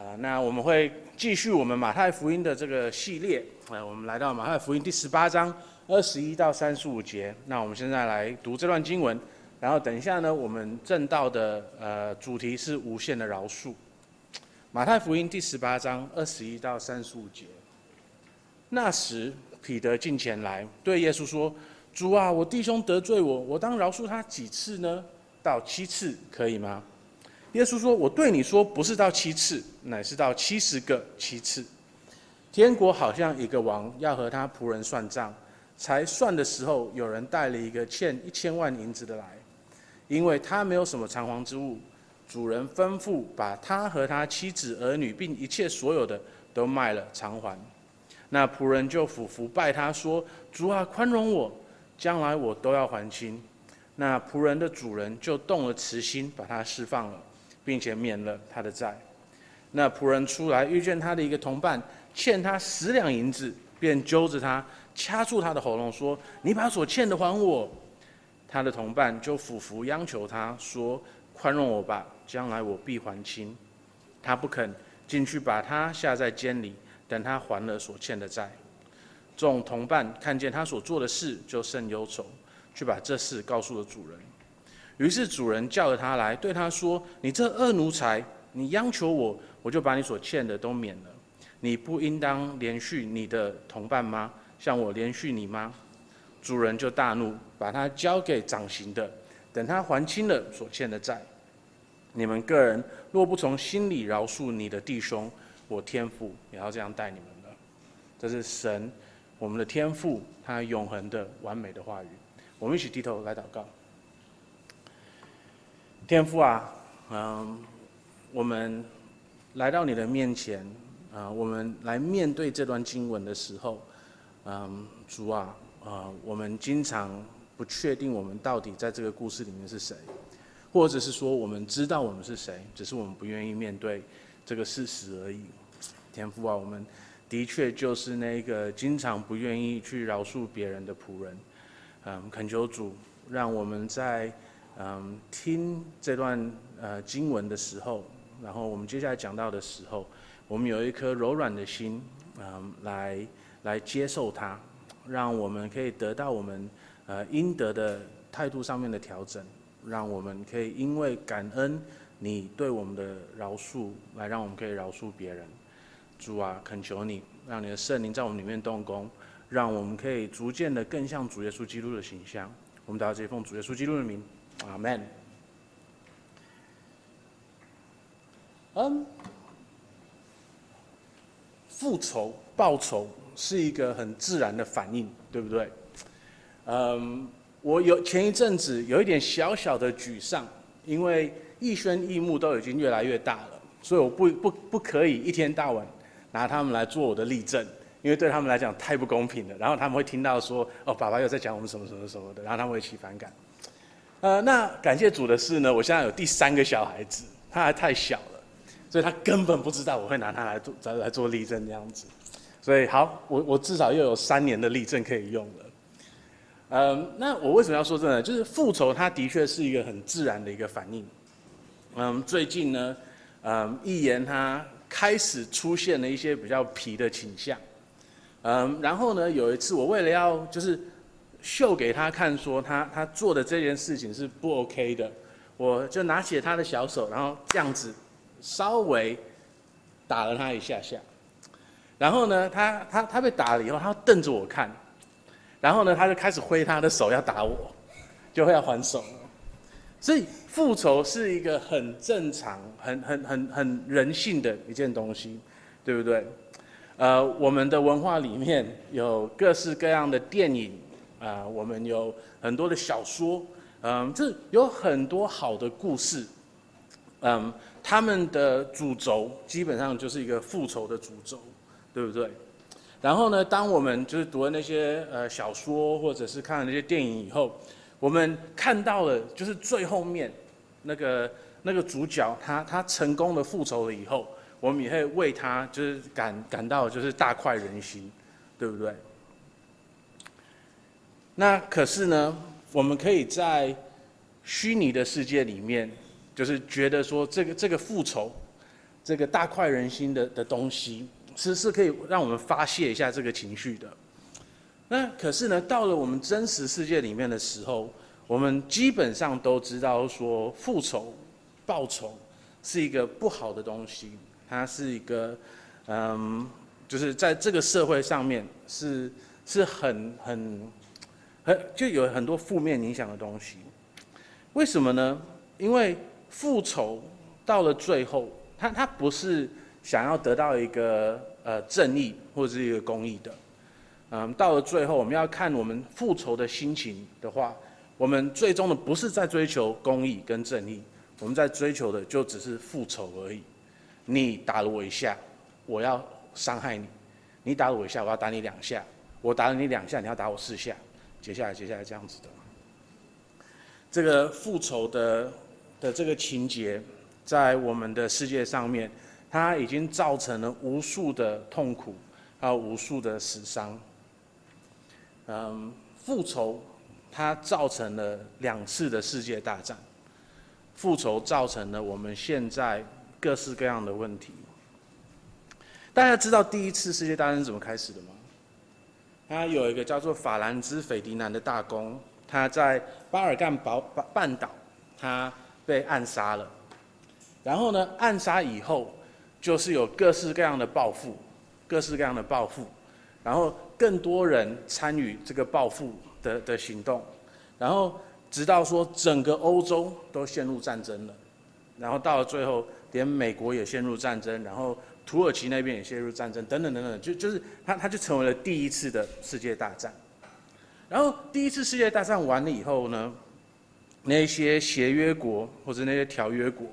啊，那我们会继续我们马太福音的这个系列，啊，我们来到马太福音第十八章二十一到三十五节。那我们现在来读这段经文，然后等一下呢，我们正道的呃主题是无限的饶恕。马太福音第十八章二十一到三十五节。那时彼得近前来对耶稣说：“主啊，我弟兄得罪我，我当饶恕他几次呢？到七次可以吗？”耶稣说：“我对你说，不是到七次，乃是到七十个七次。天国好像一个王要和他仆人算账，才算的时候，有人带了一个欠一千万银子的来，因为他没有什么偿还之物。主人吩咐把他和他妻子儿女，并一切所有的都卖了偿还。那仆人就俯伏拜他说：主啊，宽容我，将来我都要还清。那仆人的主人就动了慈心，把他释放了。”并且免了他的债。那仆人出来遇见他的一个同伴欠他十两银子，便揪着他掐住他的喉咙说：“你把所欠的还我。”他的同伴就俯伏央求他说：“宽容我吧，将来我必还清。”他不肯进去，把他下在监里，等他还了所欠的债。众同伴看见他所做的事，就甚忧愁，去把这事告诉了主人。于是主人叫了他来，对他说：“你这恶奴才，你央求我，我就把你所欠的都免了。你不应当连续你的同伴吗？像我连续你吗？”主人就大怒，把他交给掌刑的，等他还清了所欠的债。你们个人若不从心里饶恕你的弟兄，我天父也要这样待你们了。这是神，我们的天父，他永恒的完美的话语。我们一起低头来祷告。天父啊，嗯，我们来到你的面前，啊，我们来面对这段经文的时候，嗯，主啊，啊，我们经常不确定我们到底在这个故事里面是谁，或者是说我们知道我们是谁，只是我们不愿意面对这个事实而已。天父啊，我们的确就是那个经常不愿意去饶恕别人的仆人，嗯，恳求主让我们在。嗯，听这段呃经文的时候，然后我们接下来讲到的时候，我们有一颗柔软的心，嗯，来来接受它，让我们可以得到我们呃应得的态度上面的调整，让我们可以因为感恩你对我们的饶恕，来让我们可以饶恕别人。主啊，恳求你，让你的圣灵在我们里面动工，让我们可以逐渐的更像主耶稣基督的形象。我们祷告这一奉主耶稣基督的名。阿门。嗯，复仇、报仇是一个很自然的反应，对不对？嗯，我有前一阵子有一点小小的沮丧，因为一轩、一木都已经越来越大了，所以我不不不可以一天到晚拿他们来做我的例证，因为对他们来讲太不公平了。然后他们会听到说：“哦，爸爸又在讲我们什么什么什么的”，然后他们会起反感。呃，那感谢主的是呢，我现在有第三个小孩子，他还太小了，所以他根本不知道我会拿他来做来来做例证这样子，所以好，我我至少又有三年的例证可以用了。嗯，那我为什么要说这呢？就是复仇，它的确是一个很自然的一个反应。嗯，最近呢，嗯，易言他开始出现了一些比较皮的倾向。嗯，然后呢，有一次我为了要就是。秀给他看，说他他做的这件事情是不 OK 的，我就拿起了他的小手，然后这样子稍微打了他一下下，然后呢，他他他被打了以后，他瞪着我看，然后呢，他就开始挥他的手要打我，就会要还手了。所以复仇是一个很正常、很很很很人性的一件东西，对不对？呃，我们的文化里面有各式各样的电影。啊、我们有很多的小说，嗯，这有很多好的故事，嗯，他们的主轴基本上就是一个复仇的主轴，对不对？然后呢，当我们就是读了那些呃小说，或者是看了那些电影以后，我们看到了就是最后面那个那个主角他他成功的复仇了以后，我们也会为他就是感感到就是大快人心，对不对？那可是呢，我们可以在虚拟的世界里面，就是觉得说这个这个复仇，这个大快人心的的东西，是是可以让我们发泄一下这个情绪的。那可是呢，到了我们真实世界里面的时候，我们基本上都知道说，复仇、报仇是一个不好的东西，它是一个，嗯，就是在这个社会上面是是很很就有很多负面影响的东西。为什么呢？因为复仇到了最后，他他不是想要得到一个呃正义或者是一个公义的，嗯，到了最后，我们要看我们复仇的心情的话，我们最终的不是在追求公义跟正义，我们在追求的就只是复仇而已。你打了我一下，我要伤害你；你打了我一下，我要打你两下；我打了你两下，你要打我四下。接下来，接下来这样子的。这个复仇的的这个情节，在我们的世界上面，它已经造成了无数的痛苦，还有无数的死伤。嗯，复仇它造成了两次的世界大战，复仇造成了我们现在各式各样的问题。大家知道第一次世界大战是怎么开始的吗？他有一个叫做法兰兹·斐迪南的大公。他在巴尔干半半岛，他被暗杀了。然后呢，暗杀以后，就是有各式各样的报复，各式各样的报复。然后更多人参与这个报复的的行动。然后直到说整个欧洲都陷入战争了。然后到了最后，连美国也陷入战争，然后土耳其那边也陷入战争，等等等等，就就是他他就成为了第一次的世界大战。然后第一次世界大战完了以后呢，那些协约国或者那些条约国，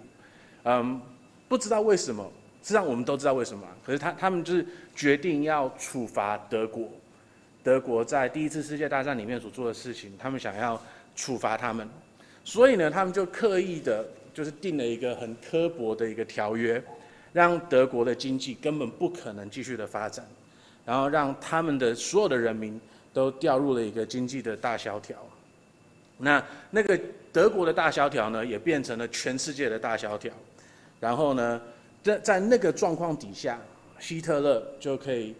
嗯，不知道为什么，实际上我们都知道为什么，可是他他们就是决定要处罚德国，德国在第一次世界大战里面所做的事情，他们想要处罚他们，所以呢，他们就刻意的，就是定了一个很刻薄的一个条约，让德国的经济根本不可能继续的发展，然后让他们的所有的人民。都掉入了一个经济的大萧条，那那个德国的大萧条呢，也变成了全世界的大萧条。然后呢，在在那个状况底下，希特勒就可以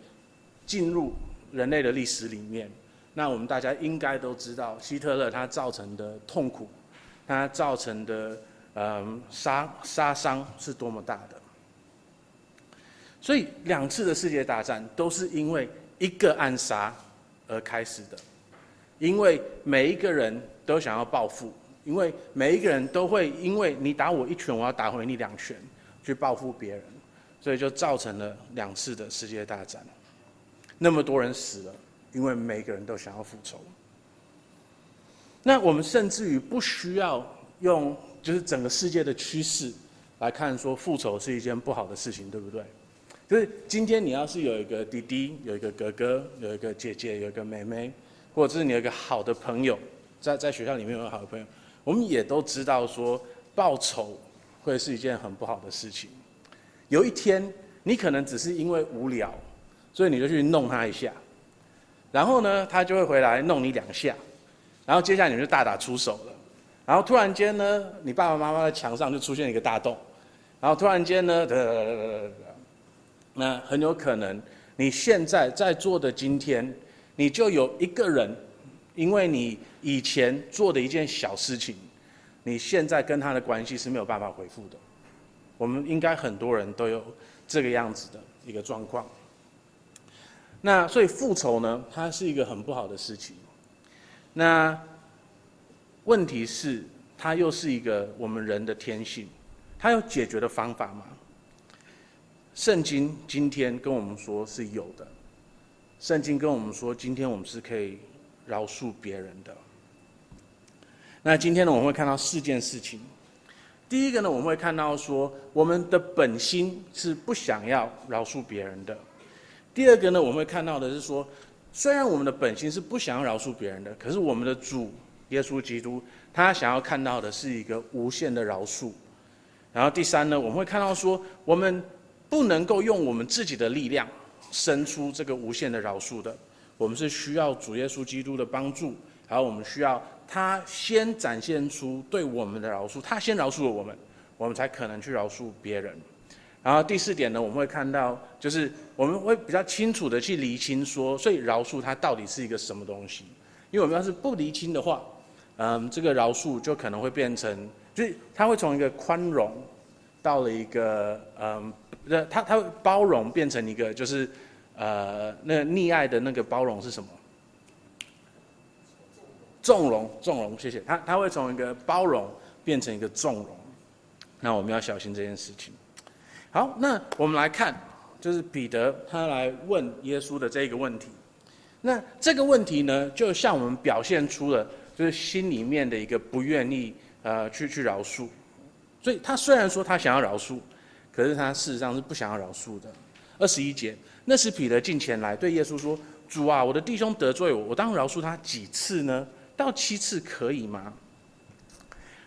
进入人类的历史里面。那我们大家应该都知道，希特勒他造成的痛苦，他造成的嗯杀杀伤是多么大的。所以两次的世界大战都是因为一个暗杀。而开始的，因为每一个人都想要报复，因为每一个人都会因为你打我一拳，我要打回你两拳，去报复别人，所以就造成了两次的世界大战。那么多人死了，因为每个人都想要复仇。那我们甚至于不需要用就是整个世界的趋势来看，说复仇是一件不好的事情，对不对？就是今天你要是有一个弟弟，有一个哥哥，有一个姐姐，有一个妹妹，或者是你有一个好的朋友，在在学校里面有个好的朋友，我们也都知道说报仇会是一件很不好的事情。有一天你可能只是因为无聊，所以你就去弄他一下，然后呢，他就会回来弄你两下，然后接下来你就大打出手了，然后突然间呢，你爸爸妈妈的墙上就出现一个大洞，然后突然间呢，那很有可能，你现在在座的今天，你就有一个人，因为你以前做的一件小事情，你现在跟他的关系是没有办法恢复的。我们应该很多人都有这个样子的一个状况。那所以复仇呢，它是一个很不好的事情。那问题是，它又是一个我们人的天性，它有解决的方法吗？圣经今天跟我们说是有的，圣经跟我们说，今天我们是可以饶恕别人的。那今天呢，我们会看到四件事情。第一个呢，我们会看到说，我们的本心是不想要饶恕别人的。第二个呢，我们会看到的是说，虽然我们的本心是不想要饶恕别人的，可是我们的主耶稣基督，他想要看到的是一个无限的饶恕。然后第三呢，我们会看到说，我们。不能够用我们自己的力量生出这个无限的饶恕的，我们是需要主耶稣基督的帮助，然后我们需要他先展现出对我们的饶恕，他先饶恕了我们，我们才可能去饶恕别人。然后第四点呢，我们会看到，就是我们会比较清楚的去厘清说，所以饶恕它到底是一个什么东西？因为我们要是不厘清的话，嗯，这个饶恕就可能会变成，就是它会从一个宽容到了一个，嗯，那他他会包容变成一个，就是呃，那溺爱的那个包容是什么？纵容，纵容，谢谢。他，他会从一个包容变成一个纵容，那我们要小心这件事情。好，那我们来看，就是彼得他来问耶稣的这个问题。那这个问题呢，就向我们表现出了就是心里面的一个不愿意呃去去饶恕。所以他虽然说他想要饶恕，可是他事实上是不想要饶恕的。二十一节，那时彼得进前来对耶稣说：“主啊，我的弟兄得罪我，我当饶恕他几次呢？到七次可以吗？”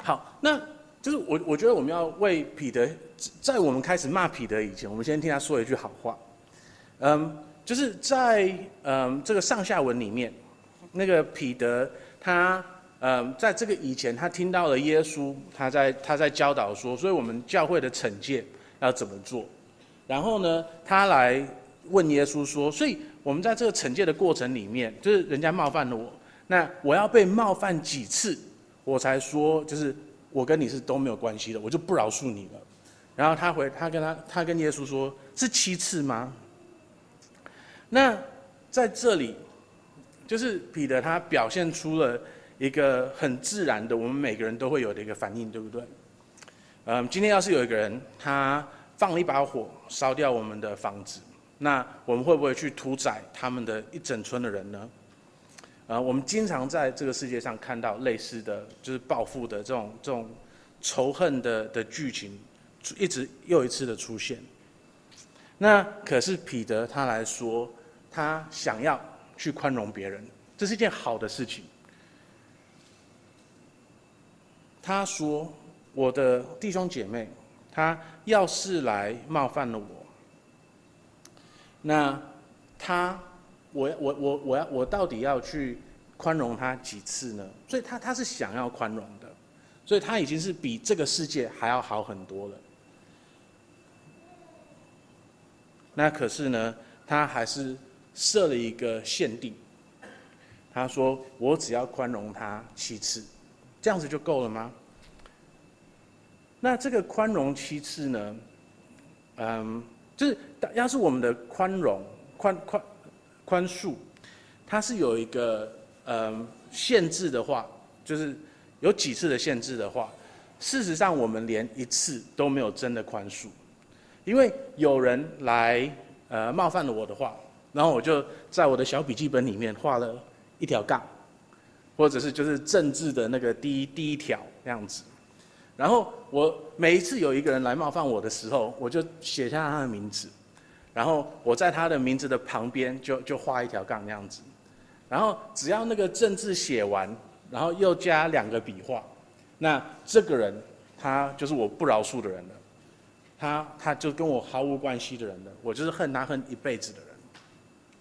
好，那。就是我，我觉得我们要为彼得，在我们开始骂彼得以前，我们先听他说一句好话。嗯，就是在嗯这个上下文里面，那个彼得他嗯在这个以前，他听到了耶稣他在他在教导说，所以我们教会的惩戒要怎么做。然后呢，他来问耶稣说，所以我们在这个惩戒的过程里面，就是人家冒犯了我，那我要被冒犯几次，我才说就是。我跟你是都没有关系的，我就不饶恕你了。然后他回，他跟他，他跟耶稣说：“是七次吗？”那在这里，就是彼得他表现出了一个很自然的，我们每个人都会有的一个反应，对不对？嗯，今天要是有一个人他放了一把火烧掉我们的房子，那我们会不会去屠宰他们的一整村的人呢？啊，我们经常在这个世界上看到类似的就是报复的这种这种仇恨的的剧情，一直又一次的出现。那可是彼得他来说，他想要去宽容别人，这是一件好的事情。他说：“我的弟兄姐妹，他要是来冒犯了我，那他。”我我我我要我到底要去宽容他几次呢？所以他他是想要宽容的，所以他已经是比这个世界还要好很多了。那可是呢，他还是设了一个限定。他说：“我只要宽容他七次，这样子就够了吗？”那这个宽容七次呢？嗯，就是要是我们的宽容宽宽。宽恕，它是有一个嗯限制的话，就是有几次的限制的话，事实上我们连一次都没有真的宽恕，因为有人来呃冒犯了我的话，然后我就在我的小笔记本里面画了一条杠，或者是就是政治的那个第一第一条这样子，然后我每一次有一个人来冒犯我的时候，我就写下他的名字。然后我在他的名字的旁边就就画一条杠那样子，然后只要那个正字写完，然后又加两个笔画，那这个人他就是我不饶恕的人了，他他就跟我毫无关系的人了，我就是恨他恨一辈子的人。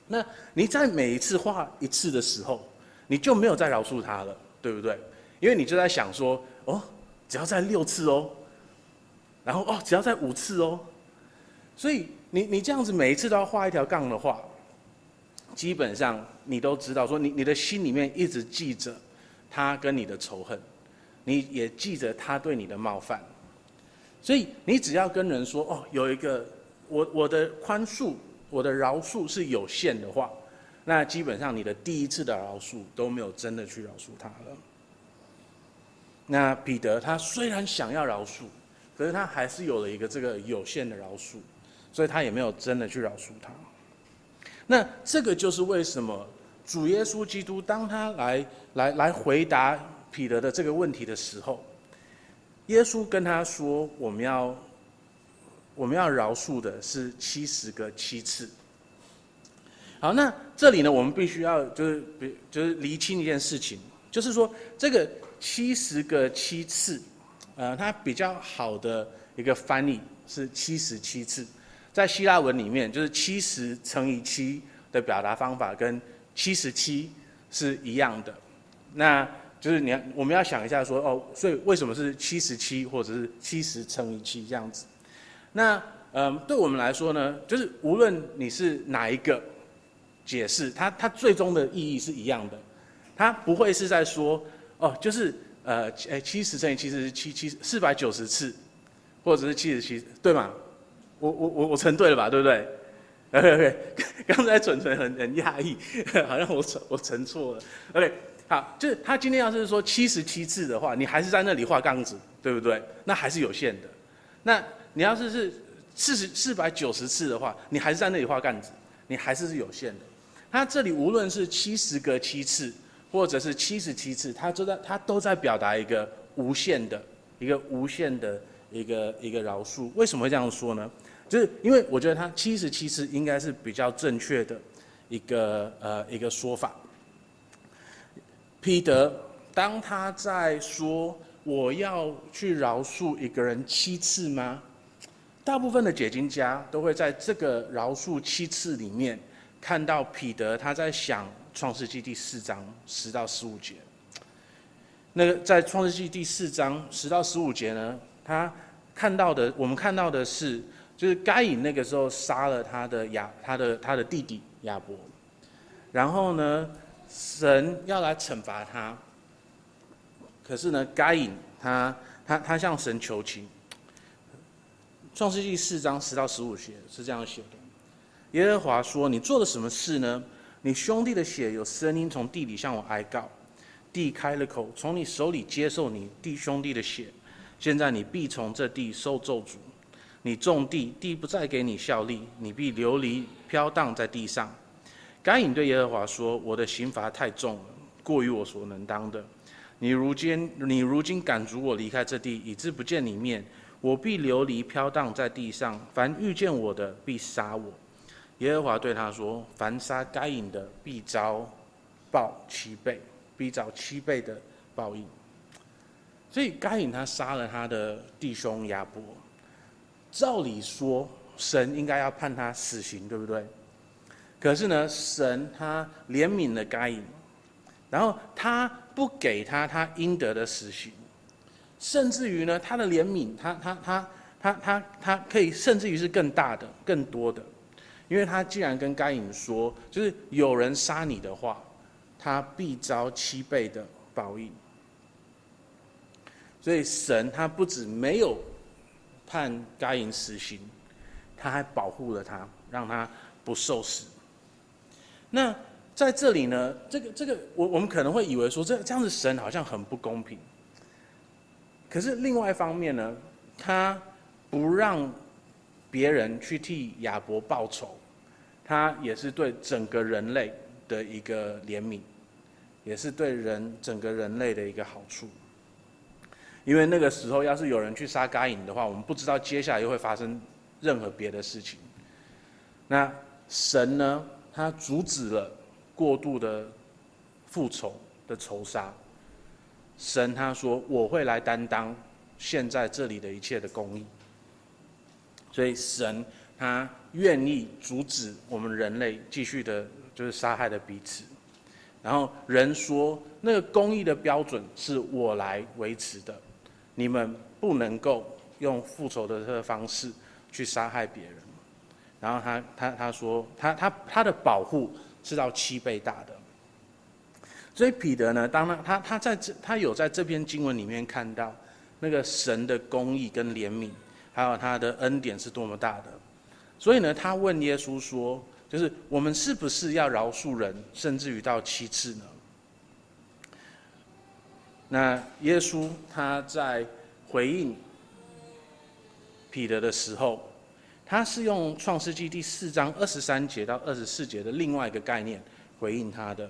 那你在每一次画一次的时候，你就没有再饶恕他了，对不对？因为你就在想说，哦，只要再六次哦，然后哦，只要再五次哦，所以。你你这样子每一次都要画一条杠的话，基本上你都知道说你你的心里面一直记着他跟你的仇恨，你也记着他对你的冒犯，所以你只要跟人说哦，有一个我我的宽恕我的饶恕是有限的话，那基本上你的第一次的饶恕都没有真的去饶恕他了。那彼得他虽然想要饶恕，可是他还是有了一个这个有限的饶恕。所以他也没有真的去饶恕他。那这个就是为什么主耶稣基督当他来来来回答彼得的这个问题的时候，耶稣跟他说：“我们要我们要饶恕的是七十个七次。”好，那这里呢，我们必须要就是比就是厘清一件事情，就是说这个七十个七次，呃，它比较好的一个翻译是七十七次。在希腊文里面，就是七十乘以七的表达方法跟七十七是一样的。那就是你要我们要想一下说哦，所以为什么是七十七或者是七十乘以七这样子？那嗯，对我们来说呢，就是无论你是哪一个解释，它它最终的意义是一样的，它不会是在说哦，就是呃，哎，七十乘以七十七七四百九十次，或者是七十七，对吗？我我我我乘对了吧，对不对？OK OK，刚才蠢蠢很很讶异，好像我乘我乘错了。OK，好，就是他今天要是说七十七次的话，你还是在那里画杠子，对不对？那还是有限的。那你要是是四十四百九十次的话，你还是在那里画杠子，你还是是有限的。他这里无论是七十个七次，或者是七十七次，他都在他都在表达一个无限的一个无限的一个一个饶恕。为什么会这样说呢？就是因为我觉得他七十七次应该是比较正确的一个呃一个说法。彼得当他在说我要去饶恕一个人七次吗？大部分的解经家都会在这个饶恕七次里面看到彼得他在想创世纪第四章十到十五节。那个在创世纪第四章十到十五节呢，他看到的我们看到的是。就是该隐那个时候杀了他的亚他的他的弟弟亚伯，然后呢，神要来惩罚他。可是呢，该隐他他他向神求情。创世记四章十到十五节是这样写的：耶和华说：“你做了什么事呢？你兄弟的血有声音从地里向我哀告，地开了口，从你手里接受你弟兄弟的血。现在你必从这地受咒诅。”你种地，地不再给你效力，你必流离飘荡在地上。该隐对耶和华说：“我的刑罚太重了，过于我所能当的。你如今，你如今赶逐我离开这地，以致不见你面，我必流离飘荡在地上。凡遇见我的，必杀我。”耶和华对他说：“凡杀该隐的，必遭报七倍，必遭七倍的报应。”所以该隐他杀了他的弟兄亚伯。照理说，神应该要判他死刑，对不对？可是呢，神他怜悯了该隐，然后他不给他他应得的死刑，甚至于呢，他的怜悯，他他他他他他可以甚至于是更大的、更多的，因为他既然跟该隐说，就是有人杀你的话，他必遭七倍的报应。所以神他不止没有。判该隐死刑，他还保护了他，让他不受死。那在这里呢，这个这个，我我们可能会以为说，这这样子神好像很不公平。可是另外一方面呢，他不让别人去替亚伯报仇，他也是对整个人类的一个怜悯，也是对人整个人类的一个好处。因为那个时候，要是有人去杀该隐的话，我们不知道接下来又会发生任何别的事情。那神呢？他阻止了过度的复仇的仇杀。神他说：“我会来担当现在这里的一切的公义。”所以神他愿意阻止我们人类继续的，就是杀害的彼此。然后人说：“那个公义的标准是我来维持的。”你们不能够用复仇的这个方式去杀害别人，然后他他他说他他他的保护是到七倍大的，所以彼得呢，当他他他在这他有在这篇经文里面看到那个神的公义跟怜悯，还有他的恩典是多么大的，所以呢，他问耶稣说，就是我们是不是要饶恕人，甚至于到七次呢？那耶稣他在回应彼得的时候，他是用创世纪第四章二十三节到二十四节的另外一个概念回应他的。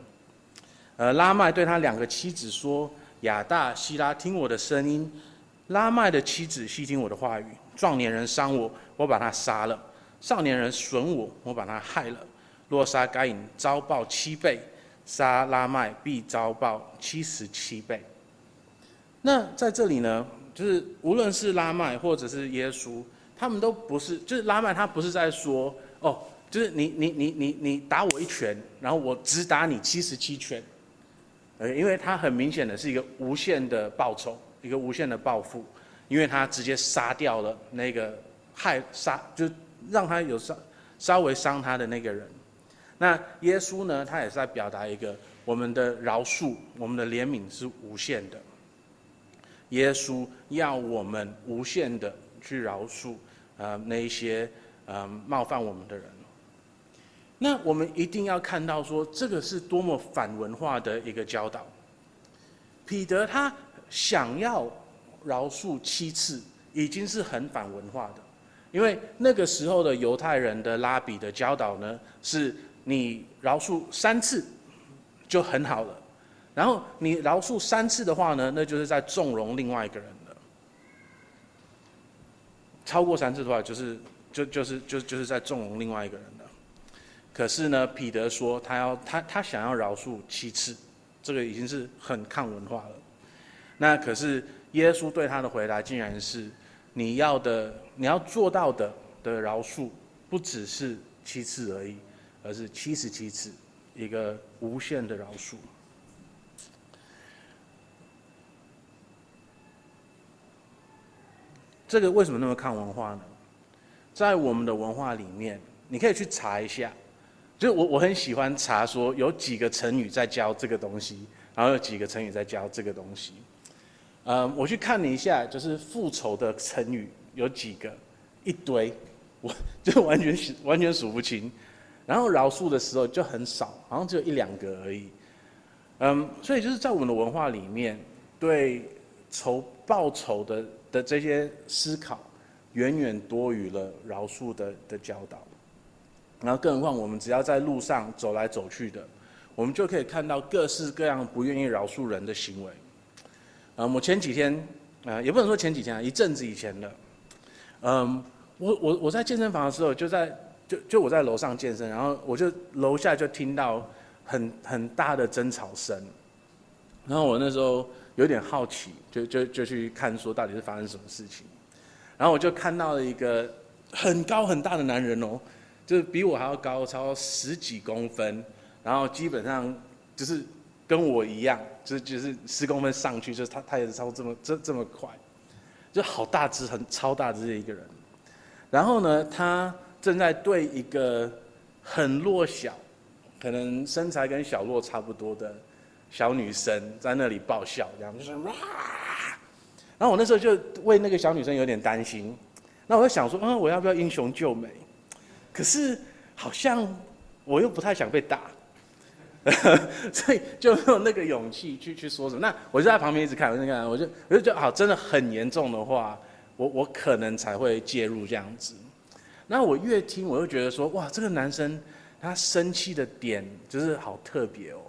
呃，拉麦对他两个妻子说：“亚大、西拉，听我的声音。拉麦的妻子细听我的话语。壮年人伤我，我把他杀了；少年人损我，我把他害了。若杀该隐，遭报七倍；杀拉麦，必遭报七十七倍。”那在这里呢，就是无论是拉麦或者是耶稣，他们都不是，就是拉麦他不是在说哦，就是你你你你你打我一拳，然后我只打你七十七拳，呃，因为他很明显的是一个无限的报仇，一个无限的报复，因为他直接杀掉了那个害杀，就让他有稍稍微伤他的那个人。那耶稣呢，他也是在表达一个我们的饶恕，我们的怜悯是无限的。耶稣要我们无限的去饶恕，呃，那一些呃冒犯我们的人。那我们一定要看到说，这个是多么反文化的一个教导。彼得他想要饶恕七次，已经是很反文化的，因为那个时候的犹太人的拉比的教导呢，是你饶恕三次就很好了，然后你饶恕三次的话呢，那就是在纵容另外一个人了。超过三次的话，就是就就是就就是在纵容另外一个人了。可是呢，彼得说他要他他想要饶恕七次，这个已经是很抗文化了。那可是耶稣对他的回答竟然是：你要的你要做到的的饶恕，不只是七次而已，而是七十七次，一个无限的饶恕。这个为什么那么看文化呢？在我们的文化里面，你可以去查一下。就我我很喜欢查说有几个成语在教这个东西，然后有几个成语在教这个东西。嗯，我去看了一下，就是复仇的成语有几个，一堆，我就完全完全数不清。然后饶恕的时候就很少，好像只有一两个而已。嗯，所以就是在我们的文化里面，对仇报仇的的这些思考，远远多于了饶恕的的教导。然后，更何况我们只要在路上走来走去的，我们就可以看到各式各样不愿意饶恕人的行为。嗯，我前几天，呃，也不能说前几天啊，一阵子以前的，嗯，我我我在健身房的时候，就在就就我在楼上健身，然后我就楼下就听到很很大的争吵声，然后我那时候有点好奇，就就就去看说到底是发生什么事情，然后我就看到了一个很高很大的男人哦。就是比我还要高，超十几公分，然后基本上就是跟我一样，就是就是十公分上去，就是他他也是超这么这这么快，就好大只，很超大只的一个人。然后呢，他正在对一个很弱小，可能身材跟小洛差不多的小女生在那里爆笑，这样就是哇。然后我那时候就为那个小女生有点担心，那我就想说，嗯，我要不要英雄救美？可是好像我又不太想被打，所以就没有那个勇气去去说什么。那我就在旁边一直看，我就看，我就我就觉得好，真的很严重的话，我我可能才会介入这样子。那我越听，我就觉得说，哇，这个男生他生气的点就是好特别哦，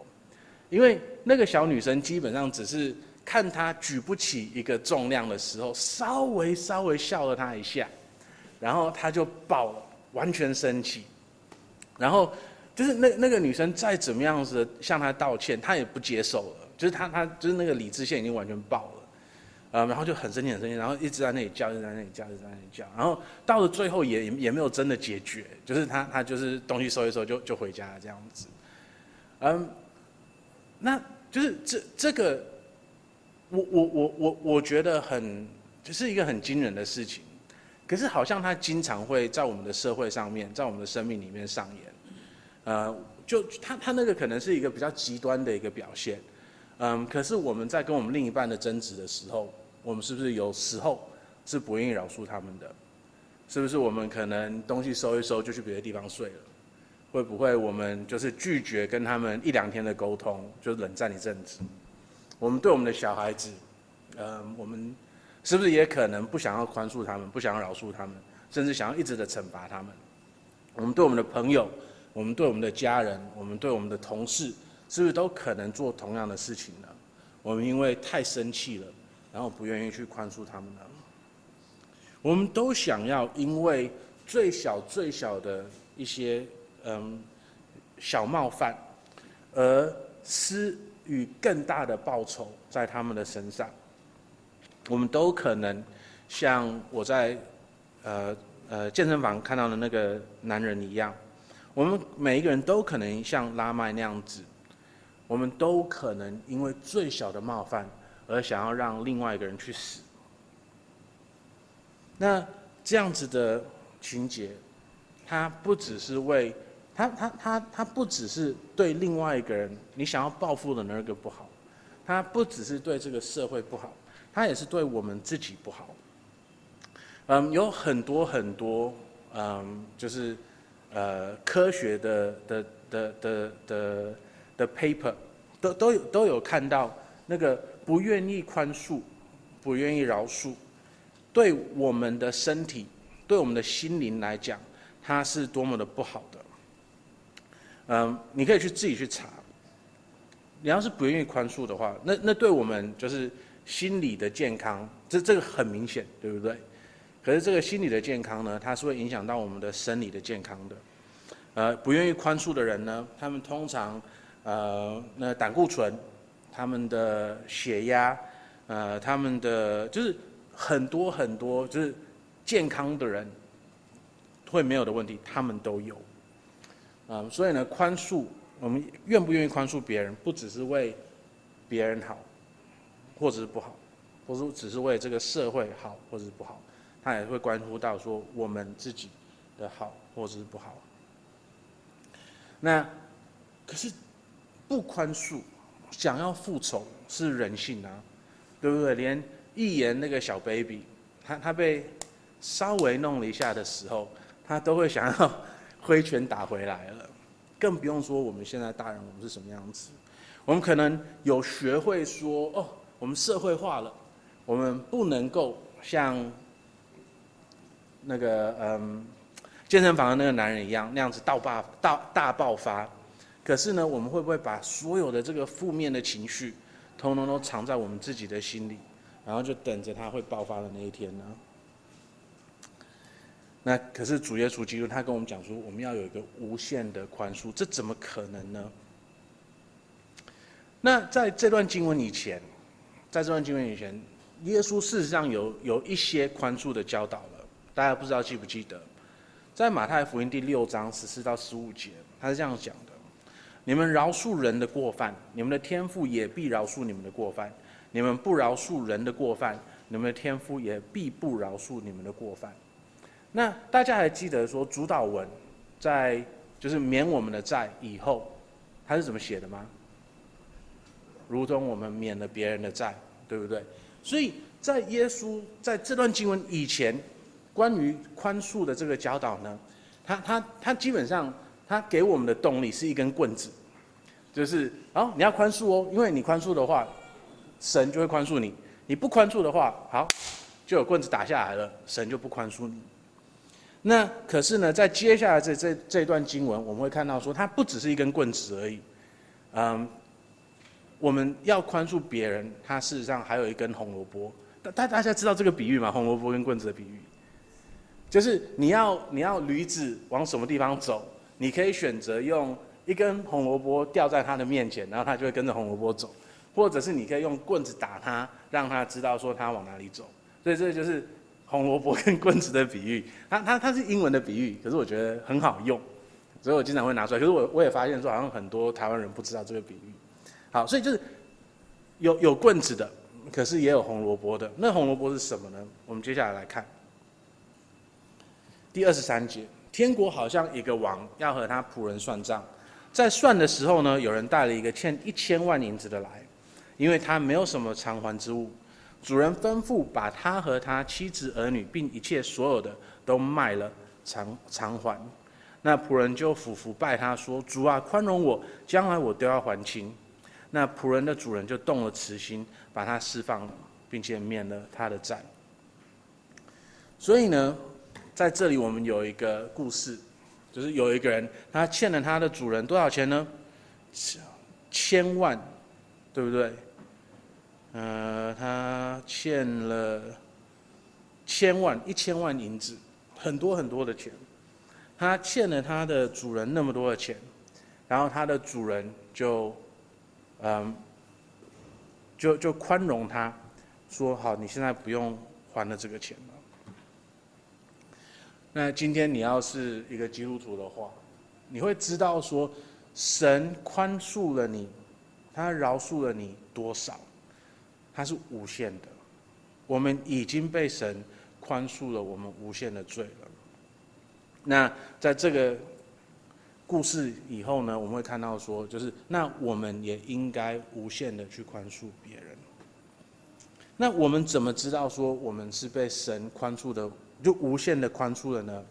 因为那个小女生基本上只是看他举不起一个重量的时候，稍微稍微笑了他一下，然后他就爆了。完全生气，然后就是那那个女生再怎么样子向他道歉，他也不接受了。就是他他就是那个理智线已经完全爆了，呃，然后就很生气很生气，然后一直在那里叫，一直在那里叫，一直在那里叫，然后到了最后也也没有真的解决，就是他他就是东西收一收就就回家了这样子，嗯，那就是这这个，我我我我我觉得很就是一个很惊人的事情。可是好像他经常会在我们的社会上面，在我们的生命里面上演，呃，就他他那个可能是一个比较极端的一个表现，嗯，可是我们在跟我们另一半的争执的时候，我们是不是有时候是不愿意饶恕他们的？是不是我们可能东西收一收就去别的地方睡了？会不会我们就是拒绝跟他们一两天的沟通，就冷战一阵子？我们对我们的小孩子，嗯，我们。是不是也可能不想要宽恕他们，不想要饶恕他们，甚至想要一直的惩罚他们？我们对我们的朋友，我们对我们的家人，我们对我们的同事，是不是都可能做同样的事情呢？我们因为太生气了，然后不愿意去宽恕他们呢？我们都想要因为最小最小的一些嗯小冒犯，而施予更大的报酬在他们的身上。我们都可能像我在呃呃健身房看到的那个男人一样，我们每一个人都可能像拉麦那样子，我们都可能因为最小的冒犯而想要让另外一个人去死。那这样子的情节，他不只是为他他他他不只是对另外一个人你想要报复的那个不好，他不只是对这个社会不好，他也是对我们自己不好。嗯，有很多很多嗯，就是呃科学的的的的的的 paper 都都有都有看到那个不愿意宽恕、不愿意饶恕。对我们的身体，对我们的心灵来讲，它是多么的不好的。嗯，你可以去自己去查。你要是不愿意宽恕的话，那那对我们就是心理的健康，这这个很明显，对不对？可是这个心理的健康呢，它是会影响到我们的生理的健康的。呃，不愿意宽恕的人呢，他们通常呃，那胆固醇、他们的血压、呃，他们的就是。很多很多就是健康的人会没有的问题，他们都有。啊，所以呢，宽恕，我们愿不愿意宽恕别人，不只是为别人好，或者是不好，或者只是为这个社会好，或者是不好，他也会关乎到说我们自己的好，或者是不好。那可是不宽恕，想要复仇是人性啊，对不对？连一言那个小 baby，他他被稍微弄了一下的时候，他都会想要挥拳打回来了，更不用说我们现在大人，我们是什么样子？我们可能有学会说哦，我们社会化了，我们不能够像那个嗯健身房的那个男人一样那样子大爆大大爆发。可是呢，我们会不会把所有的这个负面的情绪，通通都藏在我们自己的心里？然后就等着他会爆发的那一天呢。那可是主耶稣基督他跟我们讲说，我们要有一个无限的宽恕，这怎么可能呢？那在这段经文以前，在这段经文以前，耶稣事实上有有一些宽恕的教导。大家不知道记不记得，在马太福音第六章十四到十五节，他是这样讲的：你们饶恕人的过犯，你们的天父也必饶恕你们的过犯。你们不饶恕人的过犯，你们的天父也必不饶恕你们的过犯。那大家还记得说主祷文在就是免我们的债以后，他是怎么写的吗？如同我们免了别人的债，对不对？所以在耶稣在这段经文以前，关于宽恕的这个教导呢，他他他基本上他给我们的动力是一根棍子，就是哦你要宽恕哦，因为你宽恕的话。神就会宽恕你，你不宽恕的话，好，就有棍子打下来了，神就不宽恕你。那可是呢，在接下来这这这段经文，我们会看到说，它不只是一根棍子而已。嗯，我们要宽恕别人，它事实上还有一根红萝卜。大大家知道这个比喻吗？红萝卜跟棍子的比喻，就是你要你要驴子往什么地方走，你可以选择用一根红萝卜吊在他的面前，然后他就会跟着红萝卜走。或者是你可以用棍子打他，让他知道说他往哪里走。所以这就是红萝卜跟棍子的比喻。它它它是英文的比喻，可是我觉得很好用，所以我经常会拿出来。可是我我也发现说，好像很多台湾人不知道这个比喻。好，所以就是有有棍子的，可是也有红萝卜的。那红萝卜是什么呢？我们接下来来看第二十三节。天国好像一个王要和他仆人算账，在算的时候呢，有人带了一个欠一千万银子的来。因为他没有什么偿还之物，主人吩咐把他和他妻子儿女并一切所有的都卖了偿偿还。那仆人就俯伏拜他说：“主啊，宽容我，将来我都要还清。”那仆人的主人就动了慈心，把他释放了，并且免了他的债。所以呢，在这里我们有一个故事，就是有一个人他欠了他的主人多少钱呢？千万，对不对？呃，他欠了千万一千万银子，很多很多的钱。他欠了他的主人那么多的钱，然后他的主人就，嗯，就就宽容他，说好，你现在不用还了这个钱了。那今天你要是一个基督徒的话，你会知道说，神宽恕了你，他饶恕了你多少？它是无限的，我们已经被神宽恕了我们无限的罪了。那在这个故事以后呢，我们会看到说，就是那我们也应该无限的去宽恕别人。那我们怎么知道说我们是被神宽恕的，就无限的宽恕了呢？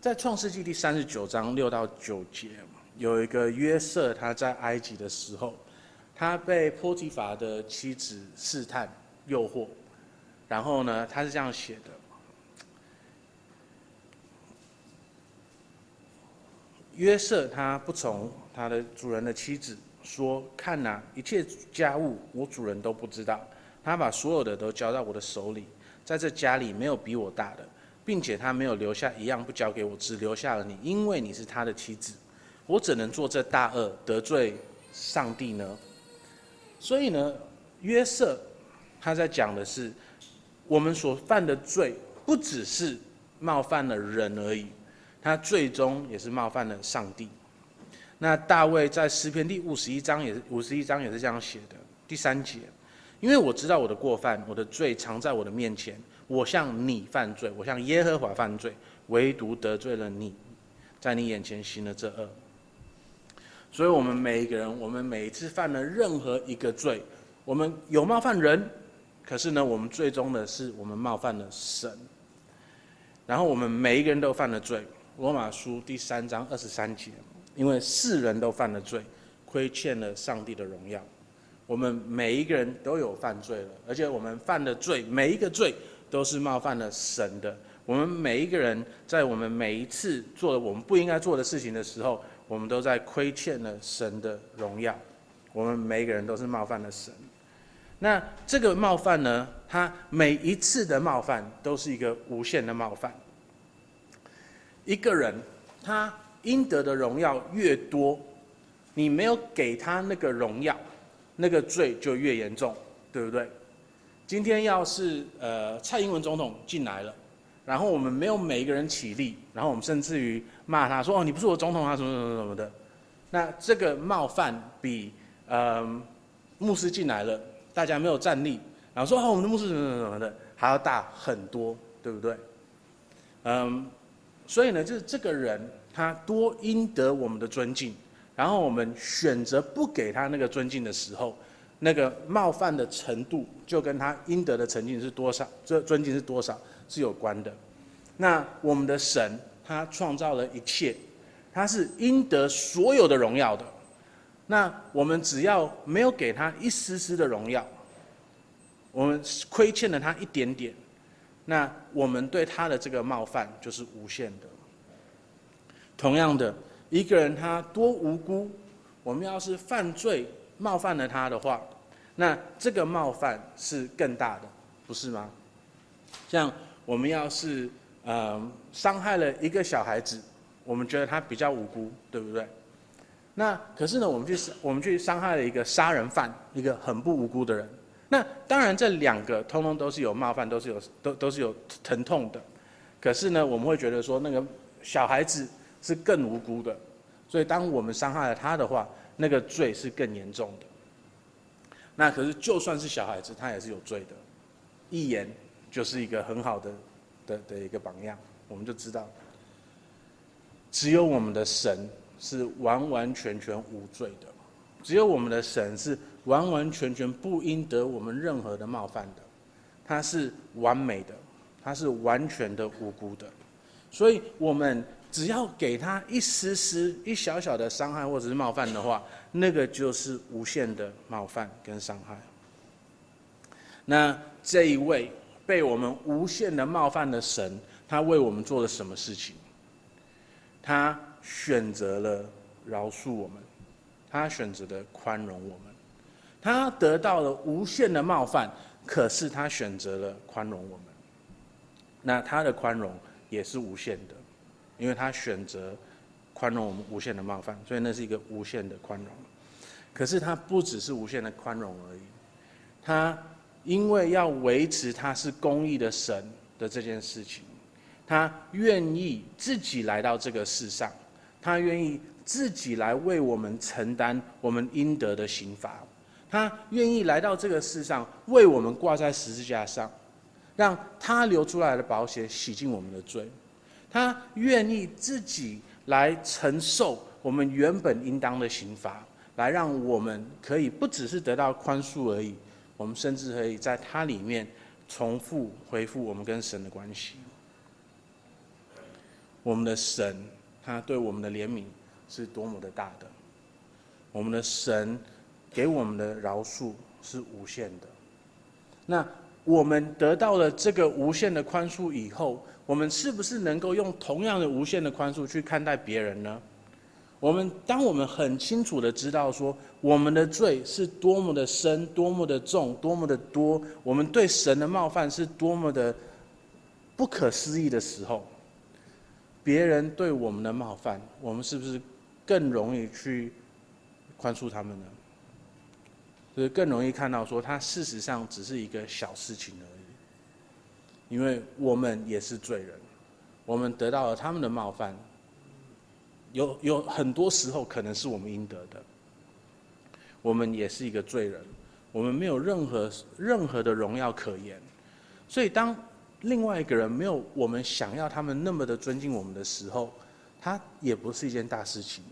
在创世纪第三十九章六到九节，有一个约瑟，他在埃及的时候，他被波提乏的妻子试探、诱惑，然后呢，他是这样写的。约瑟他不从他的主人的妻子说：“看呐、一切家务我主人都不知道。他把所有的都交到我的手里，在这家里没有比我大的，并且他没有留下一样不交给我，只留下了你，因为你是他的妻子。我怎能做这大恶得罪上帝呢？所以呢，约瑟他在讲的是，我们所犯的罪不只是冒犯了人而已。”他最终也是冒犯了上帝。那大卫在诗篇第五十一章也是五十一章也是这样写的，第三节，因为我知道我的过犯，我的罪常在我的面前，我向你犯罪，我向耶和华犯罪，唯独得罪了你，在你眼前行了这恶。所以，我们每一个人，我们每一次犯了任何一个罪，我们有冒犯人，可是呢，我们最终的是我们冒犯了神。然后，我们每一个人都犯了罪。罗马书第三章二十三节，因为世人都犯了罪，亏欠了上帝的荣耀。我们每一个人都有犯罪了，而且我们犯的罪，每一个罪都是冒犯了神的。我们每一个人在我们每一次做了我们不应该做的事情的时候，我们都在亏欠了神的荣耀。我们每一个人都是冒犯了神。那这个冒犯呢？他每一次的冒犯都是一个无限的冒犯。一个人，他应得的荣耀越多，你没有给他那个荣耀，那个罪就越严重，对不对？今天要是呃蔡英文总统进来了，然后我们没有每一个人起立，然后我们甚至于骂他说：“哦，你不是我总统啊，什么什么什么的。”那这个冒犯比呃牧师进来了，大家没有站立，然后说：“哦，我们的牧师什么什么什么的，还要大很多，对不对？”嗯。所以呢，就是这个人他多应得我们的尊敬，然后我们选择不给他那个尊敬的时候，那个冒犯的程度就跟他应得的尊敬是多少，这尊敬是多少是有关的。那我们的神他创造了一切，他是应得所有的荣耀的。那我们只要没有给他一丝丝的荣耀，我们亏欠了他一点点。那我们对他的这个冒犯就是无限的。同样的，一个人他多无辜，我们要是犯罪冒犯了他的话，那这个冒犯是更大的，不是吗？像我们要是呃伤害了一个小孩子，我们觉得他比较无辜，对不对？那可是呢，我们去我们去伤害了一个杀人犯，一个很不无辜的人。那当然，这两个通通都是有冒犯，都是有都都是有疼痛的。可是呢，我们会觉得说，那个小孩子是更无辜的，所以当我们伤害了他的话，那个罪是更严重的。那可是就算是小孩子，他也是有罪的。一言就是一个很好的的的一个榜样，我们就知道，只有我们的神是完完全全无罪的，只有我们的神是。完完全全不应得我们任何的冒犯的，他是完美的，他是完全的无辜的，所以我们只要给他一丝丝、一小小的伤害或者是冒犯的话，那个就是无限的冒犯跟伤害。那这一位被我们无限的冒犯的神，他为我们做了什么事情？他选择了饶恕我们，他选择了宽容我们。他得到了无限的冒犯，可是他选择了宽容我们。那他的宽容也是无限的，因为他选择宽容我们无限的冒犯，所以那是一个无限的宽容。可是他不只是无限的宽容而已，他因为要维持他是公义的神的这件事情，他愿意自己来到这个世上，他愿意自己来为我们承担我们应得的刑罚。他愿意来到这个世上，为我们挂在十字架上。让他流出来的宝血洗净我们的罪，他愿意自己来承受我们原本应当的刑罚，来让我们可以不只是得到宽恕而已，我们甚至可以在他里面重复恢复我们跟神的关系。我们的神，他对我们的怜悯是多么的大的，我们的神给我们的饶恕是无限的。那我们得到了这个无限的宽恕以后，我们是不是能够用同样的无限的宽恕去看待别人呢？我们当我们很清楚的知道说，我们的罪是多么的深、多么的重、多么的多，我们对神的冒犯是多么的不可思议的时候，别人对我们的冒犯，我们是不是更容易去宽恕他们呢？就是更容易看到说，他事实上只是一个小事情而已，因为我们也是罪人，我们得到了他们的冒犯，有有很多时候可能是我们应得的，我们也是一个罪人，我们没有任何任何的荣耀可言，所以当另外一个人没有我们想要他们那么的尊敬我们的时候，他也不是一件大事情，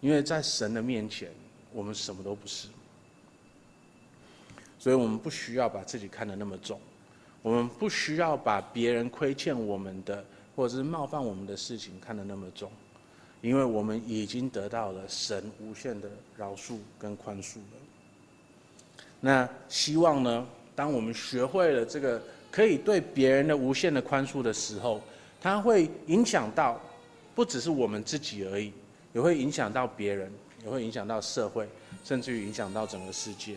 因为在神的面前，我们什么都不是。所以我们不需要把自己看得那么重，我们不需要把别人亏欠我们的或者是冒犯我们的事情看得那么重，因为我们已经得到了神无限的饶恕跟宽恕了。那希望呢，当我们学会了这个可以对别人的无限的宽恕的时候，它会影响到不只是我们自己而已，也会影响到别人，也会影响到社会，甚至于影响到整个世界。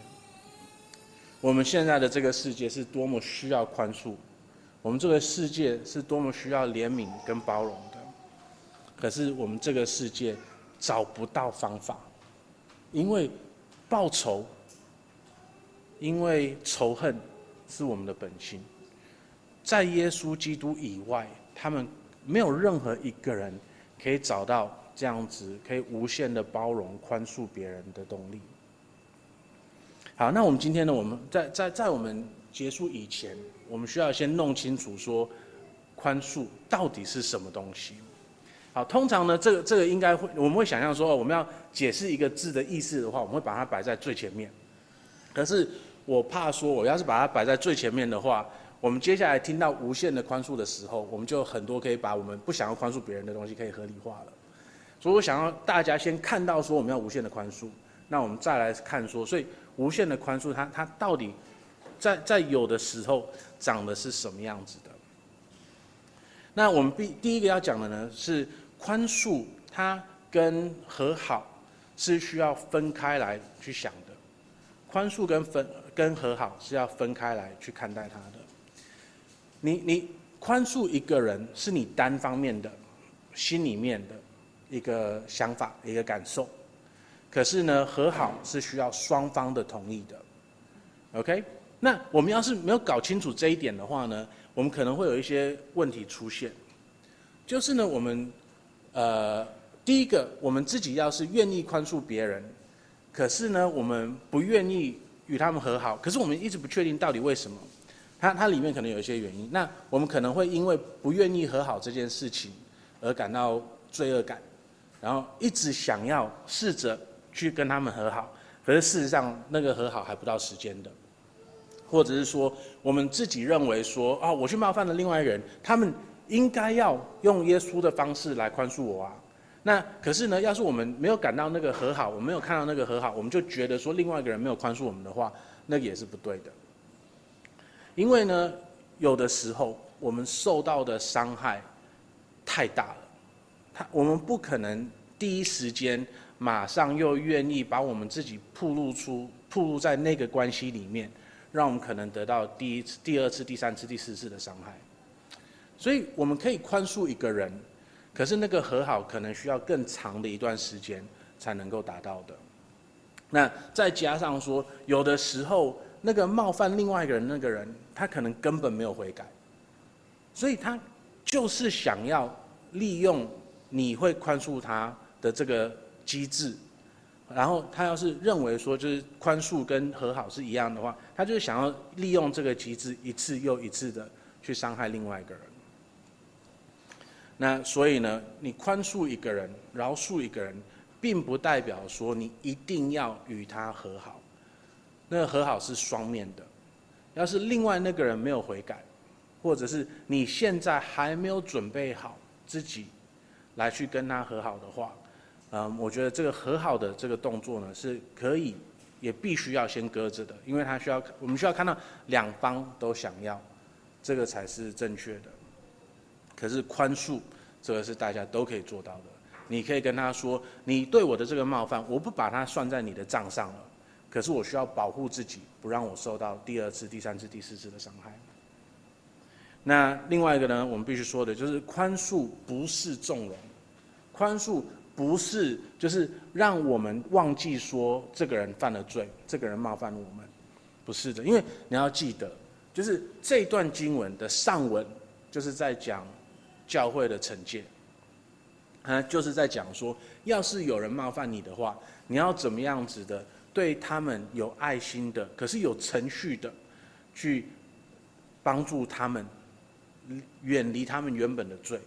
我们现在的这个世界是多么需要宽恕，我们这个世界是多么需要怜悯跟包容的。可是我们这个世界找不到方法，因为报仇，因为仇恨是我们的本性，在耶稣基督以外，他们没有任何一个人可以找到这样子可以无限的包容、宽恕别人的动力。好，那我们今天呢？我们在在在我们结束以前，我们需要先弄清楚说，宽恕到底是什么东西。好，通常呢，这个这个应该会，我们会想象说，我们要解释一个字的意思的话，我们会把它摆在最前面。可是我怕说，我要是把它摆在最前面的话，我们接下来听到无限的宽恕的时候，我们就很多可以把我们不想要宽恕别人的东西可以合理化了。所以我想要大家先看到说，我们要无限的宽恕，那我们再来看说，所以。无限的宽恕，他，他到底在在有的时候长的是什么样子的？那我们第第一个要讲的呢是宽恕，它跟和好是需要分开来去想的。宽恕跟分跟和好是要分开来去看待它的。你你宽恕一个人是你单方面的心里面的一个想法一个感受。可是呢，和好是需要双方的同意的，OK？那我们要是没有搞清楚这一点的话呢，我们可能会有一些问题出现。就是呢，我们呃，第一个，我们自己要是愿意宽恕别人，可是呢，我们不愿意与他们和好，可是我们一直不确定到底为什么，它它里面可能有一些原因。那我们可能会因为不愿意和好这件事情而感到罪恶感，然后一直想要试着。去跟他们和好，可是事实上那个和好还不到时间的，或者是说我们自己认为说啊，我去冒犯了另外一个人，他们应该要用耶稣的方式来宽恕我啊。那可是呢，要是我们没有感到那个和好，我没有看到那个和好，我们就觉得说另外一个人没有宽恕我们的话，那个也是不对的。因为呢，有的时候我们受到的伤害太大了，他我们不可能第一时间。马上又愿意把我们自己暴露出、暴露在那个关系里面，让我们可能得到第一次、第二次、第三次、第四次的伤害。所以我们可以宽恕一个人，可是那个和好可能需要更长的一段时间才能够达到的。那再加上说，有的时候那个冒犯另外一个人那个人，他可能根本没有悔改，所以他就是想要利用你会宽恕他的这个。机制，然后他要是认为说就是宽恕跟和好是一样的话，他就是想要利用这个机制一次又一次的去伤害另外一个人。那所以呢，你宽恕一个人，饶恕一个人，并不代表说你一定要与他和好。那和好是双面的。要是另外那个人没有悔改，或者是你现在还没有准备好自己来去跟他和好的话，嗯，我觉得这个和好的这个动作呢，是可以，也必须要先搁着的，因为他需要，我们需要看到两方都想要，这个才是正确的。可是宽恕，这个是大家都可以做到的。你可以跟他说，你对我的这个冒犯，我不把它算在你的账上了。可是我需要保护自己，不让我受到第二次、第三次、第四次的伤害。那另外一个呢，我们必须说的就是宽恕不是纵容，宽恕不是就是让我们忘记说这个人犯了罪，这个人冒犯了我们，不是的。因为你要记得，就是这段经文的上文就是在讲教会的惩戒，啊，就是在讲说，要是有人冒犯你的话，你要怎么样子的。对他们有爱心的，可是有程序的，去帮助他们远离他们原本的罪，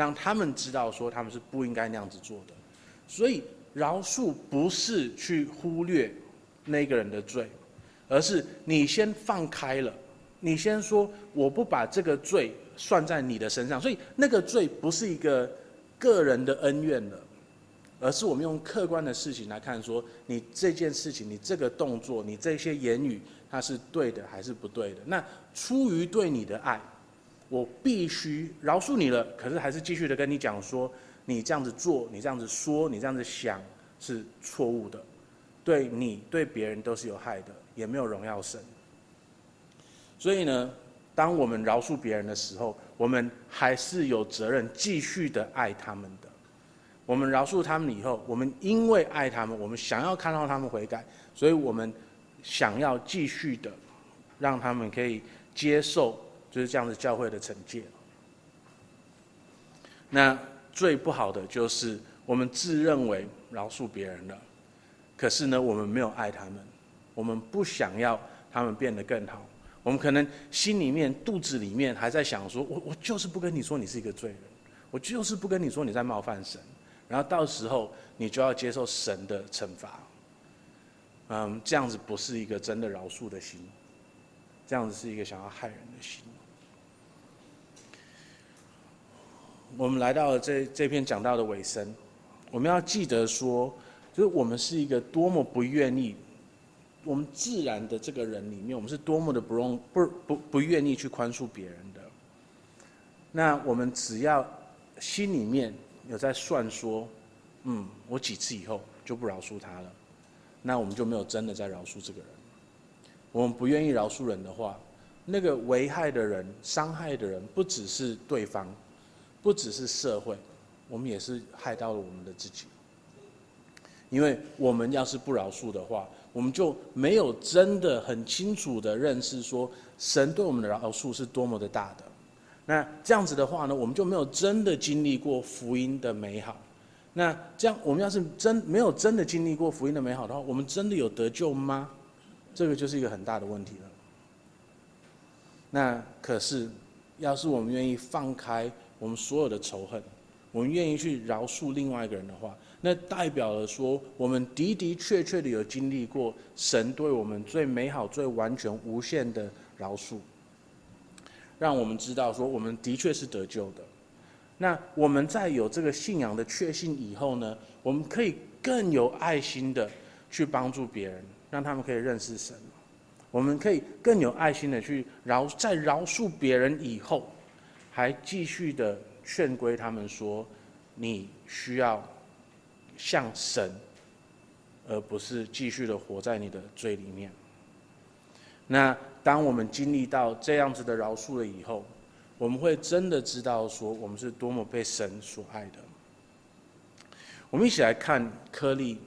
让他们知道说他们是不应该那样子做的。所以饶恕不是去忽略那个人的罪，而是你先放开了，你先说我不把这个罪算在你的身上，所以那个罪不是一个个人的恩怨了。而是我们用客观的事情来看，说你这件事情，你这个动作，你这些言语，它是对的还是不对的？那出于对你的爱，我必须饶恕你了。可是还是继续的跟你讲说，你这样子做，你这样子说，你这样子想是错误的，对你对别人都是有害的，也没有荣耀神。所以呢，当我们饶恕别人的时候，我们还是有责任继续的爱他们的。我们饶恕他们以后，我们因为爱他们，我们想要看到他们悔改，所以我们想要继续的让他们可以接受，就是这样子教会的惩戒。那最不好的就是我们自认为饶恕别人了，可是呢，我们没有爱他们，我们不想要他们变得更好，我们可能心里面、肚子里面还在想说：我我就是不跟你说你是一个罪人，我就是不跟你说你在冒犯神。然后到时候你就要接受神的惩罚，嗯，这样子不是一个真的饶恕的心，这样子是一个想要害人的心。我们来到了这这篇讲道的尾声，我们要记得说，就是我们是一个多么不愿意，我们自然的这个人里面，我们是多么的不容不不不愿意去宽恕别人的。那我们只要心里面。有在算说，嗯，我几次以后就不饶恕他了，那我们就没有真的在饶恕这个人。我们不愿意饶恕人的话，那个危害的人、伤害的人，不只是对方，不只是社会，我们也是害到了我们的自己。因为我们要是不饶恕的话，我们就没有真的很清楚的认识说，神对我们的饶恕是多么的大的。那这样子的话呢，我们就没有真的经历过福音的美好。那这样，我们要是真没有真的经历过福音的美好的话，我们真的有得救吗？这个就是一个很大的问题了。那可是，要是我们愿意放开我们所有的仇恨，我们愿意去饶恕另外一个人的话，那代表了说，我们的的确确的有经历过神对我们最美好、最完全、无限的饶恕。让我们知道说，我们的确是得救的。那我们在有这个信仰的确信以后呢，我们可以更有爱心的去帮助别人，让他们可以认识神。我们可以更有爱心的去饶，在饶恕别人以后，还继续的劝归他们说，你需要像神，而不是继续的活在你的罪里面。那。当我们经历到这样子的饶恕了以后，我们会真的知道说，我们是多么被神所爱的。我们一起来看柯利，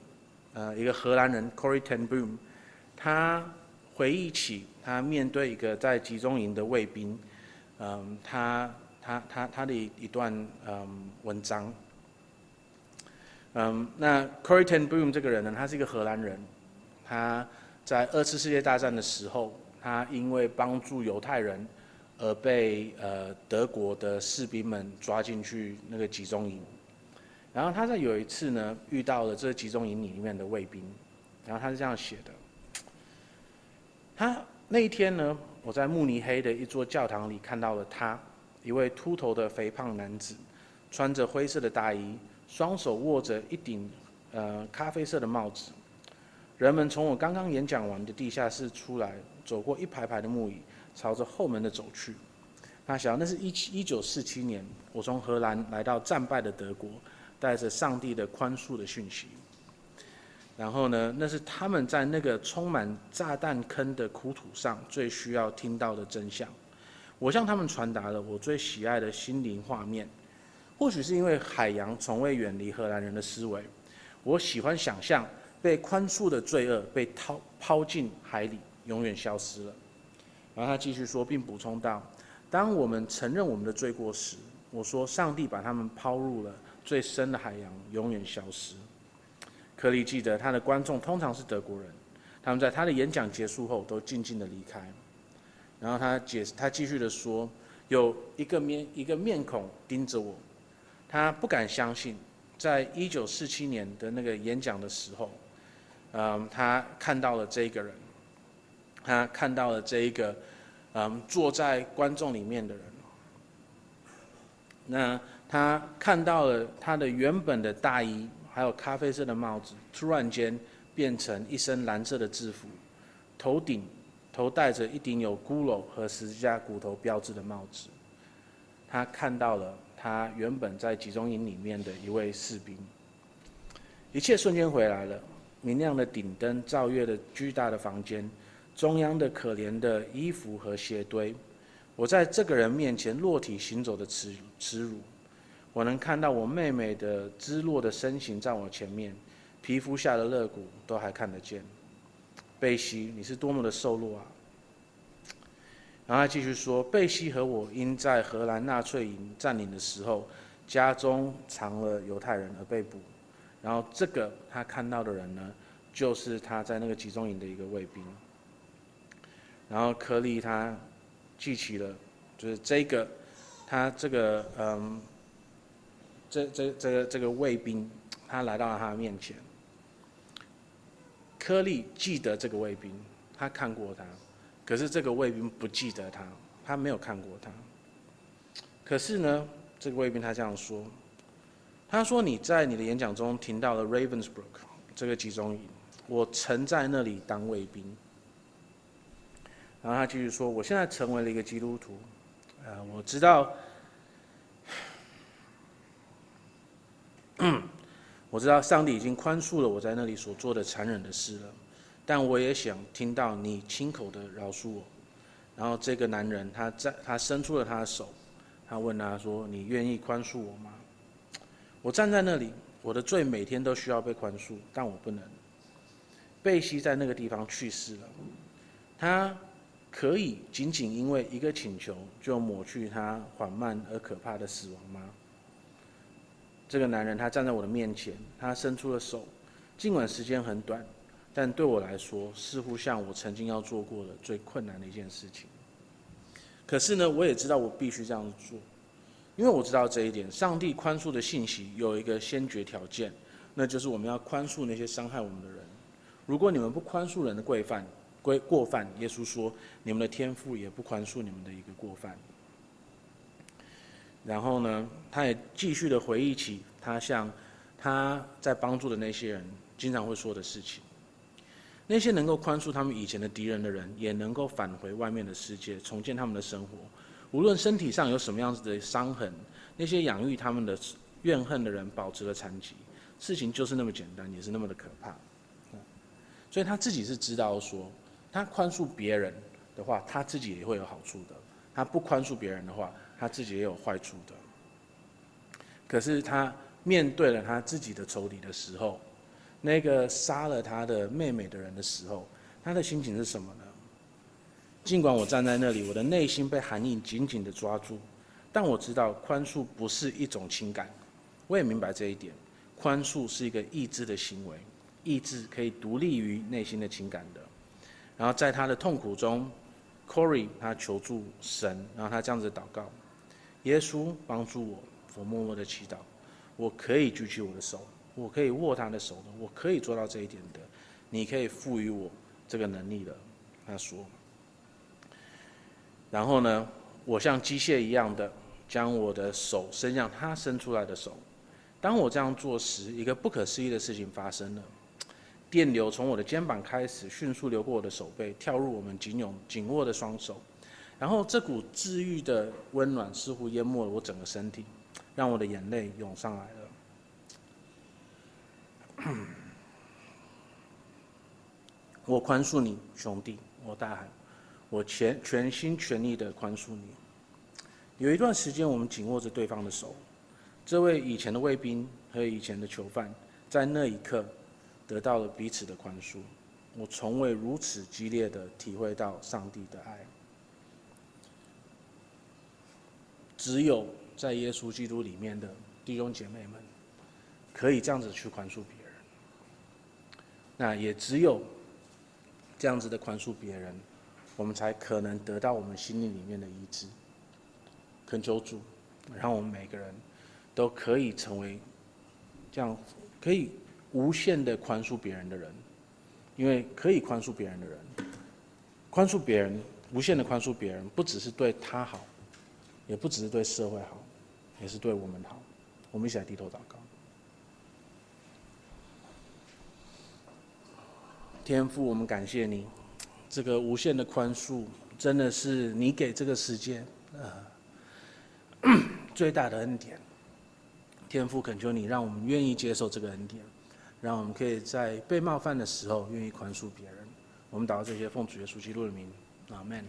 呃，一个荷兰人 Corrie ten Boom，他回忆起他面对一个在集中营的卫兵，嗯，他他他他的一段嗯文章。嗯，那 Corrie ten Boom 这个人呢，他是一个荷兰人，他在二次世界大战的时候，他因为帮助犹太人而被呃德国的士兵们抓进去那个集中营。然后他在有一次呢，遇到了这集中营里面的卫兵，然后他是这样写的：他那一天呢，我在慕尼黑的一座教堂里看到了他，一位秃头的肥胖男子，穿着灰色的大衣。双手握着一顶呃咖啡色的帽子，人们从我刚刚演讲完的地下室出来，走过一排排的木椅，朝着后门的走去。那想，那是一七一九四七年，我从荷兰来到战败的德国，带着上帝的宽恕的讯息。然后呢，那是他们在那个充满炸弹坑的苦土上最需要听到的真相。我向他们传达了我最喜爱的心灵画面。或许是因为海洋从未远离荷兰人的思维，我喜欢想象被宽恕的罪恶被抛抛进海里，永远消失了。然后他继续说，并补充道：“当我们承认我们的罪过时，我说上帝把他们抛入了最深的海洋，永远消失。”柯利记得他的观众通常是德国人，他们在他的演讲结束后都静静地离开。然后他解他继续的说：“有一个面一个面孔盯着我。”他不敢相信，在一九四七年的那个演讲的时候，嗯，他看到了这一个人，他看到了这一个，嗯，坐在观众里面的人。那他看到了他的原本的大衣，还有咖啡色的帽子，突然间变成一身蓝色的制服，头顶头戴着一顶有骷髅和十字架骨头标志的帽子。他看到了。他原本在集中营里面的一位士兵，一切瞬间回来了。明亮的顶灯照耀的巨大的房间，中央的可怜的衣服和鞋堆。我在这个人面前裸体行走的耻耻辱，我能看到我妹妹的俐落的身形在我前面，皮肤下的肋骨都还看得见。贝西，你是多么的瘦弱啊！然后他继续说：“贝西和我因在荷兰纳粹营占领的时候，家中藏了犹太人而被捕。然后这个他看到的人呢，就是他在那个集中营的一个卫兵。然后柯利他记起了，就是这个他这个嗯，这这这个这个卫兵，他来到了他面前。柯利记得这个卫兵，他看过他。”可是这个卫兵不记得他，他没有看过他。可是呢，这个卫兵他这样说，他说：“你在你的演讲中提到了 Ravensbrück 这个集中营，我曾在那里当卫兵。”然后他继续说：“我现在成为了一个基督徒，呃，我知道，我知道上帝已经宽恕了我在那里所做的残忍的事了。”但我也想听到你亲口的饶恕我。然后这个男人，他在他伸出了他的手，他问他说：“你愿意宽恕我吗？”我站在那里，我的罪每天都需要被宽恕，但我不能。贝西在那个地方去世了，他可以仅仅因为一个请求就抹去他缓慢而可怕的死亡吗？这个男人，他站在我的面前，他伸出了手，尽管时间很短。但对我来说，似乎像我曾经要做过的最困难的一件事情。可是呢，我也知道我必须这样做，因为我知道这一点：上帝宽恕的信息有一个先决条件，那就是我们要宽恕那些伤害我们的人。如果你们不宽恕人的规范、规过犯，耶稣说，你们的天父也不宽恕你们的一个过犯。然后呢，他也继续的回忆起他向他在帮助的那些人经常会说的事情。那些能够宽恕他们以前的敌人的人，也能够返回外面的世界，重建他们的生活。无论身体上有什么样子的伤痕，那些养育他们的怨恨的人保持了残疾。事情就是那么简单，也是那么的可怕。所以他自己是知道说，他宽恕别人的话，他自己也会有好处的；他不宽恕别人的话，他自己也有坏处的。可是他面对了他自己的仇敌的时候，那个杀了他的妹妹的人的时候，他的心情是什么呢？尽管我站在那里，我的内心被寒意紧紧地抓住，但我知道宽恕不是一种情感。我也明白这一点，宽恕是一个意志的行为，意志可以独立于内心的情感的。然后在他的痛苦中，Corey 他求助神，然后他这样子祷告：耶稣帮助我，我默默的祈祷，我可以举起我的手，我可以握他的手的，我可以做到这一点的。你可以赋予我这个能力的，他说。然后呢，我像机械一样的将我的手伸向他伸出来的手。当我这样做时，一个不可思议的事情发生了。电流从我的肩膀开始迅速流过我的手背，跳入我们紧拥紧握的双手，然后这股治愈的温暖似乎淹没了我整个身体，让我的眼泪涌上来了。我宽恕你，兄弟！我大喊，我全全心全意的宽恕你。有一段时间，我们紧握着对方的手。这位以前的卫兵和以前的囚犯，在那一刻。得到了彼此的宽恕，我从未如此激烈的体会到上帝的爱。只有在耶稣基督里面的弟兄姐妹们，可以这样子去宽恕别人。那也只有这样子的宽恕别人，我们才可能得到我们心灵里面的医治。恳求主，让我们每个人都可以成为这样，可以。无限的宽恕别人的人，因为可以宽恕别人的人，宽恕别人，无限的宽恕别人，不只是对他好，也不只是对社会好，也是对我们好。我们一起来低头祷告。天父，我们感谢你，这个无限的宽恕，真的是你给这个世界呃 最大的恩典。天父，恳求你，让我们愿意接受这个恩典。让我们可以在被冒犯的时候愿意宽恕别人。我们祷告这些奉主耶稣基督的名，阿门。